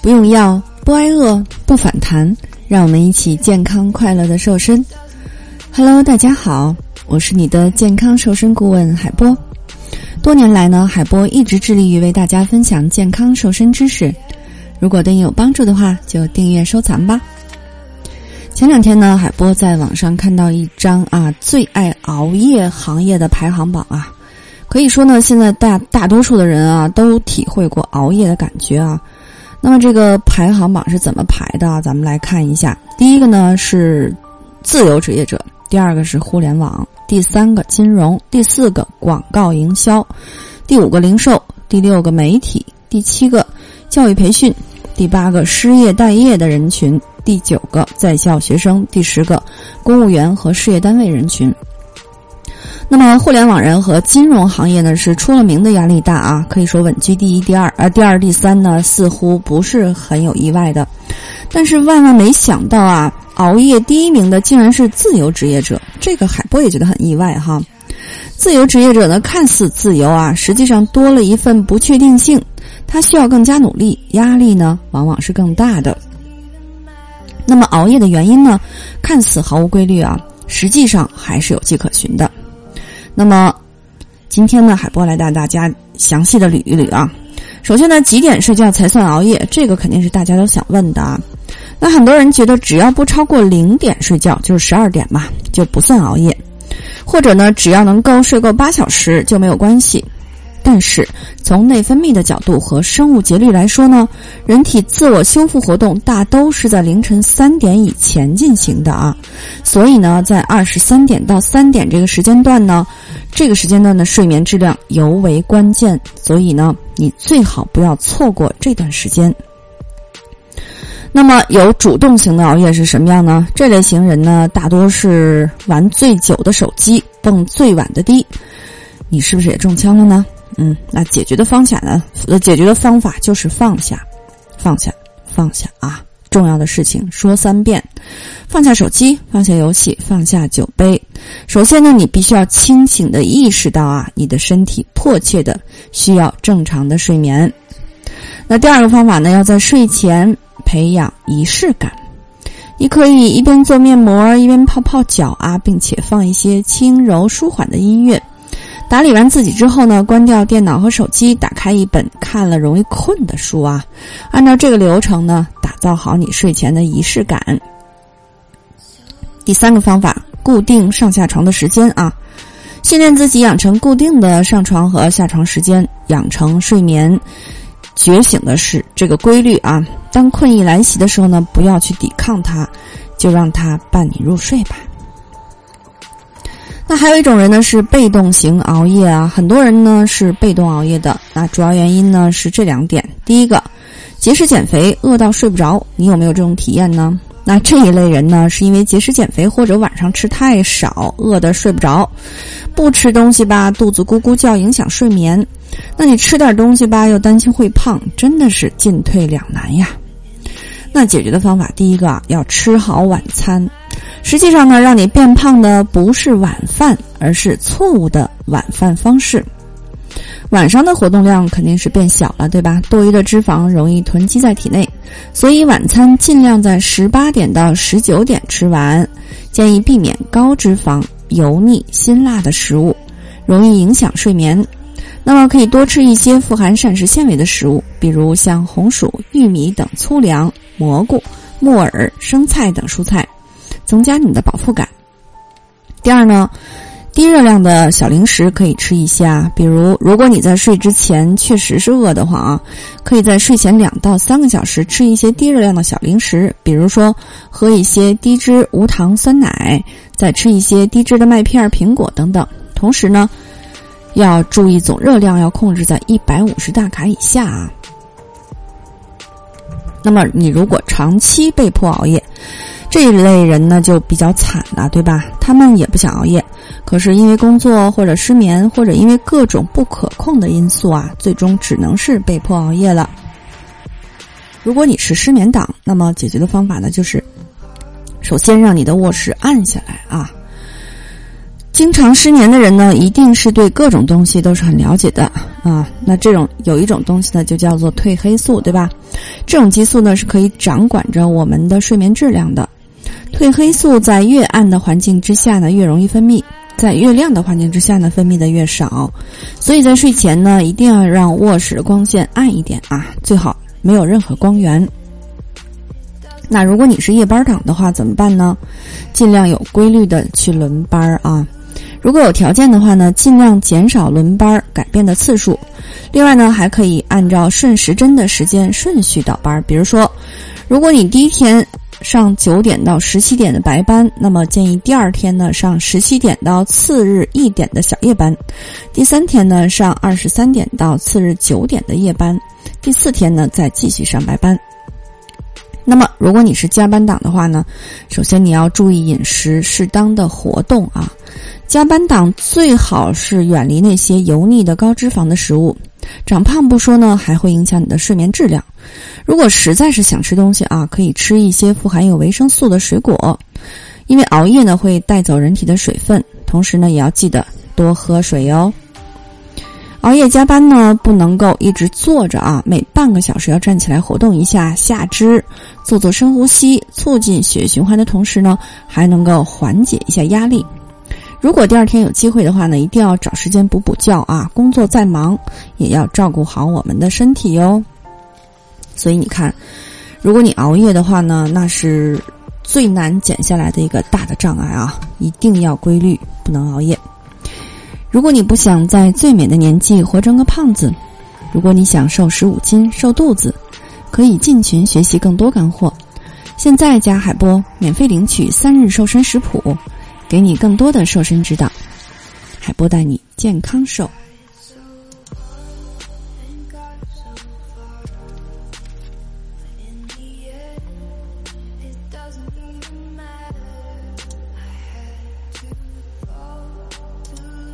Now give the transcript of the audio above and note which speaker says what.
Speaker 1: 不用药，不挨饿，不反弹，让我们一起健康快乐的瘦身。Hello，大家好，我是你的健康瘦身顾问海波。多年来呢，海波一直致力于为大家分享健康瘦身知识。如果对你有帮助的话，就订阅收藏吧。前两天呢，海波在网上看到一张啊最爱熬夜行业的排行榜啊，可以说呢，现在大大多数的人啊都体会过熬夜的感觉啊。那么这个排行榜是怎么排的？咱们来看一下。第一个呢是自由职业者，第二个是互联网，第三个金融，第四个广告营销，第五个零售，第六个媒体，第七个教育培训，第八个失业待业的人群，第九个在校学生，第十个公务员和事业单位人群。那么，互联网人和金融行业呢是出了名的压力大啊，可以说稳居第一、第二，而第二、第三呢似乎不是很有意外的。但是万万没想到啊，熬夜第一名的竟然是自由职业者，这个海波也觉得很意外哈。自由职业者呢看似自由啊，实际上多了一份不确定性，他需要更加努力，压力呢往往是更大的。那么熬夜的原因呢，看似毫无规律啊，实际上还是有迹可循的。那么，今天呢，海波来带大家详细的捋一捋啊。首先呢，几点睡觉才算熬夜？这个肯定是大家都想问的啊。那很多人觉得，只要不超过零点睡觉，就是十二点嘛，就不算熬夜。或者呢，只要能够睡够八小时就没有关系。但是从内分泌的角度和生物节律来说呢，人体自我修复活动大都是在凌晨三点以前进行的啊。所以呢，在二十三点到三点这个时间段呢，这个时间段的睡眠质量尤为关键。所以呢，你最好不要错过这段时间。那么有主动型的熬夜是什么样呢？这类型人呢，大多是玩最久的手机，蹦最晚的迪。你是不是也中枪了呢？嗯，那解决的方法呢？呃，解决的方法就是放下，放下，放下啊！重要的事情说三遍：放下手机，放下游戏，放下酒杯。首先呢，你必须要清醒的意识到啊，你的身体迫切的需要正常的睡眠。那第二个方法呢，要在睡前培养仪式感。你可以一边做面膜，一边泡泡脚啊，并且放一些轻柔舒缓的音乐。打理完自己之后呢，关掉电脑和手机，打开一本看了容易困的书啊。按照这个流程呢，打造好你睡前的仪式感。第三个方法，固定上下床的时间啊，训练自己养成固定的上床和下床时间，养成睡眠觉醒的是这个规律啊。当困意来袭的时候呢，不要去抵抗它，就让它伴你入睡吧。那还有一种人呢，是被动型熬夜啊。很多人呢是被动熬夜的，那主要原因呢是这两点：第一个，节食减肥饿到睡不着，你有没有这种体验呢？那这一类人呢，是因为节食减肥或者晚上吃太少，饿得睡不着，不吃东西吧，肚子咕咕叫，影响睡眠；那你吃点东西吧，又担心会胖，真的是进退两难呀。那解决的方法，第一个啊，要吃好晚餐。实际上呢，让你变胖的不是晚饭，而是错误的晚饭方式。晚上的活动量肯定是变小了，对吧？多余的脂肪容易囤积在体内，所以晚餐尽量在十八点到十九点吃完。建议避免高脂肪、油腻、辛辣的食物，容易影响睡眠。那么可以多吃一些富含膳食纤维的食物，比如像红薯、玉米等粗粮、蘑菇、木耳、生菜等蔬菜。增加你的饱腹感。第二呢，低热量的小零食可以吃一下，比如如果你在睡之前确实是饿的话啊，可以在睡前两到三个小时吃一些低热量的小零食，比如说喝一些低脂无糖酸奶，再吃一些低脂的麦片、苹果等等。同时呢，要注意总热量要控制在一百五十大卡以下啊。那么你如果长期被迫熬夜。这一类人呢就比较惨了，对吧？他们也不想熬夜，可是因为工作或者失眠，或者因为各种不可控的因素啊，最终只能是被迫熬夜了。如果你是失眠党，那么解决的方法呢，就是首先让你的卧室暗下来啊。经常失眠的人呢，一定是对各种东西都是很了解的啊。那这种有一种东西呢，就叫做褪黑素，对吧？这种激素呢，是可以掌管着我们的睡眠质量的。褪黑素在越暗的环境之下呢，越容易分泌；在越亮的环境之下呢，分泌的越少。所以在睡前呢，一定要让卧室光线暗一点啊，最好没有任何光源。那如果你是夜班党的话，怎么办呢？尽量有规律的去轮班啊。如果有条件的话呢，尽量减少轮班改变的次数。另外呢，还可以按照顺时针的时间顺序倒班。比如说，如果你第一天上九点到十七点的白班，那么建议第二天呢上十七点到次日一点的小夜班，第三天呢上二十三点到次日九点的夜班，第四天呢再继续上白班。那么，如果你是加班党的话呢，首先你要注意饮食，适当的活动啊。加班党最好是远离那些油腻的高脂肪的食物，长胖不说呢，还会影响你的睡眠质量。如果实在是想吃东西啊，可以吃一些富含有维生素的水果，因为熬夜呢会带走人体的水分，同时呢也要记得多喝水哟。熬夜加班呢，不能够一直坐着啊，每半个小时要站起来活动一下下肢，做做深呼吸，促进血液循环的同时呢，还能够缓解一下压力。如果第二天有机会的话呢，一定要找时间补补觉啊。工作再忙，也要照顾好我们的身体哟。所以你看，如果你熬夜的话呢，那是最难减下来的一个大的障碍啊！一定要规律，不能熬夜。如果你不想在最美的年纪活成个胖子，如果你想瘦十五斤瘦肚子，可以进群学习更多干货。现在加海波，免费领取三日瘦身食谱，给你更多的瘦身指导。海波带你健康瘦。